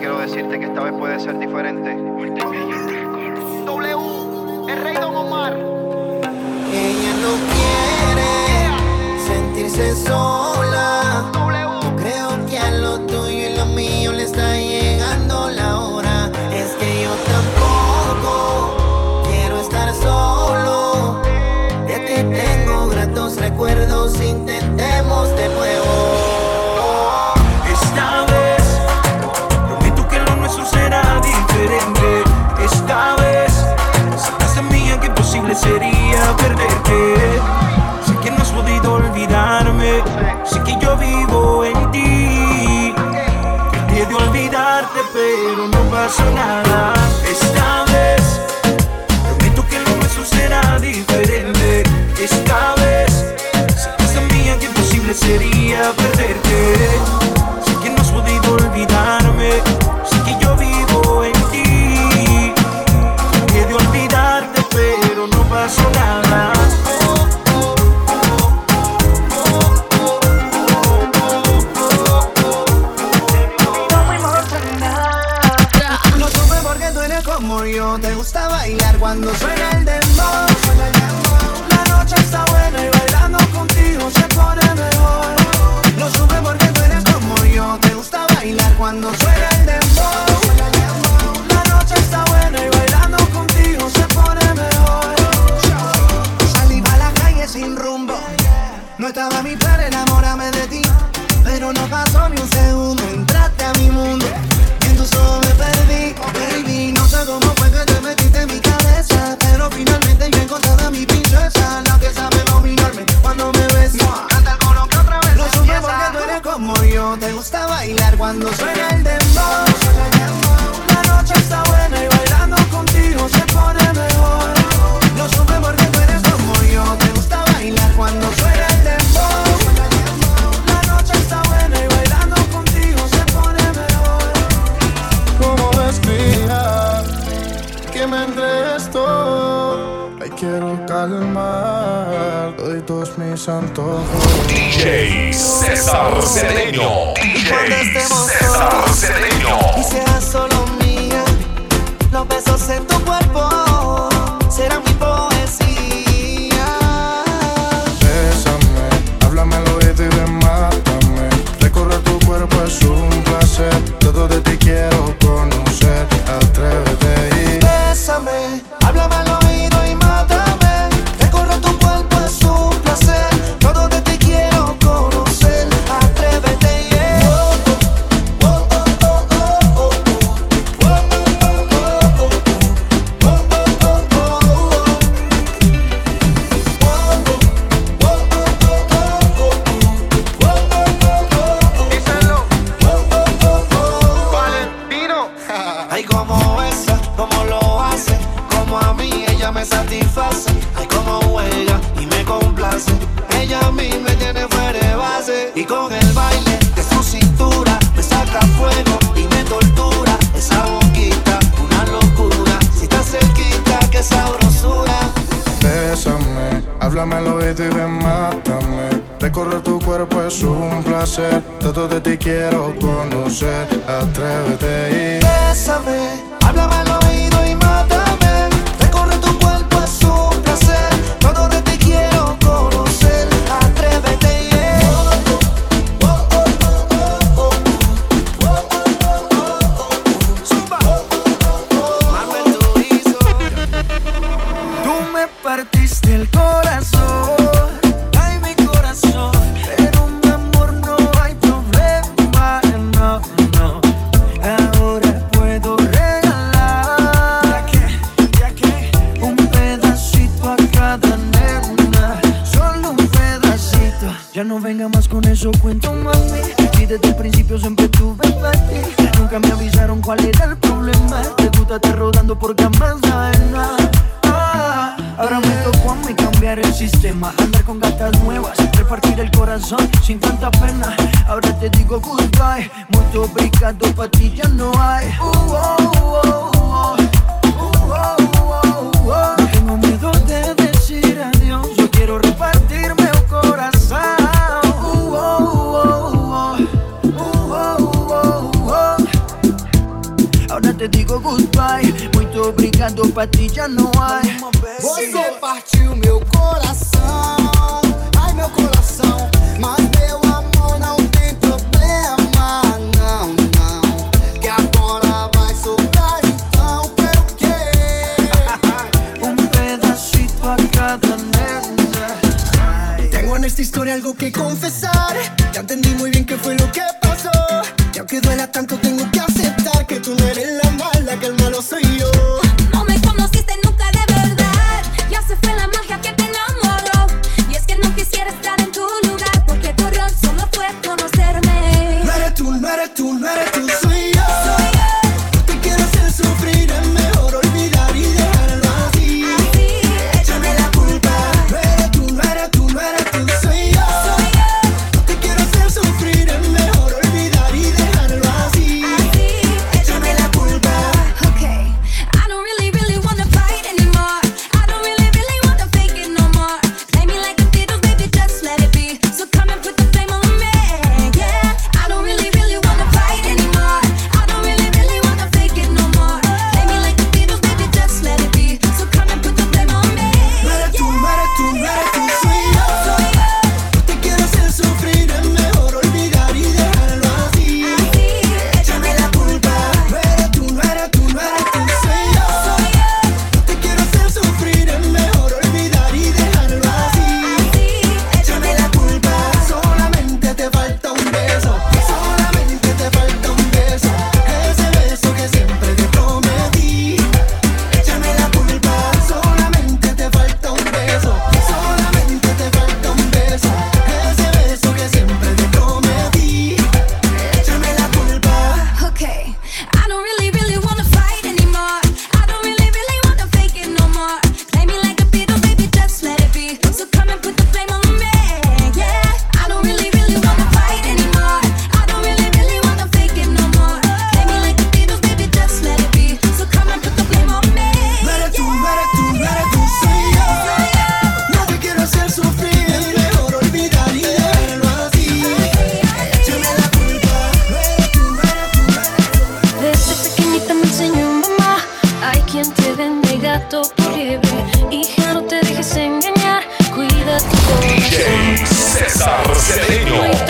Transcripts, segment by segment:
quiero decirte que esta vez puede ser diferente. W, el rey Don Omar. Ella no quiere sentirse sola. sería perderte quiero calmar es mis santo DJ César Cedeño. DJ César Cedeño. Y seas solo mía, los besos en tu cuerpo serán mi poesía. Bésame, háblame al oído y demátame. Recorrer tu cuerpo es un placer. Todo de ti quiero conocer. Atrévete y bésame, háblame al te quiero conocer. Atrévete Muito obrigado, Patrícia ti já não há. -oh, uh -oh. Uh -oh, uh, No uh, uh, tengo miedo de decir adiós. Yo repartir meu coração. Uh -oh, uh Agora te digo goodbye. Muito obrigado, Patrícia Noai. Você partiu meu coração. algo que confessar. Hija, no te dejes engañar. Cuida tu corazón. César Cedeño.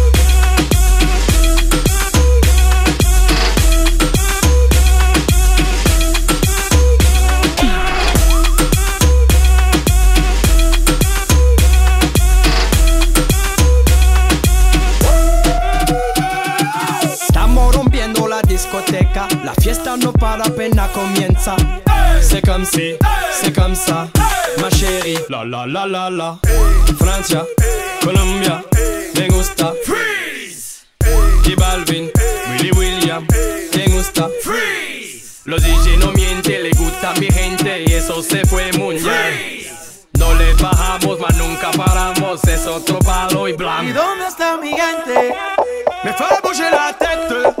La fiesta no para pena comienza. Se c'est comme si, ma La la la la la. Francia, Colombia, me gusta. Freeze. Kibalvin, Balvin, Willy William, me gusta. Freeze. Los DJ no mienten, le gusta mi gente y eso se fue muy bien. No le bajamos, mas nunca paramos, es otro palo y blanco. ¿Y dónde está mi gente? Me fue a la tête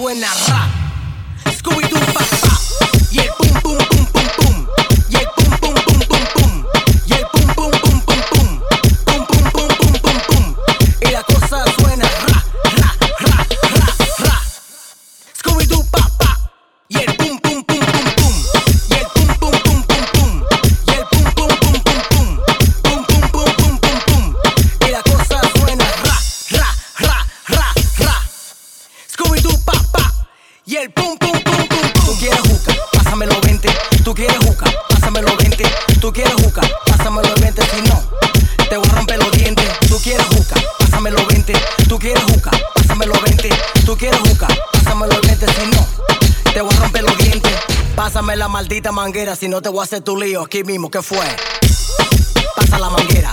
when I no. Te voy a romper los dientes. Pásame la maldita manguera, si no te voy a hacer tu lío aquí mismo, ¿qué fue? Pasa la manguera.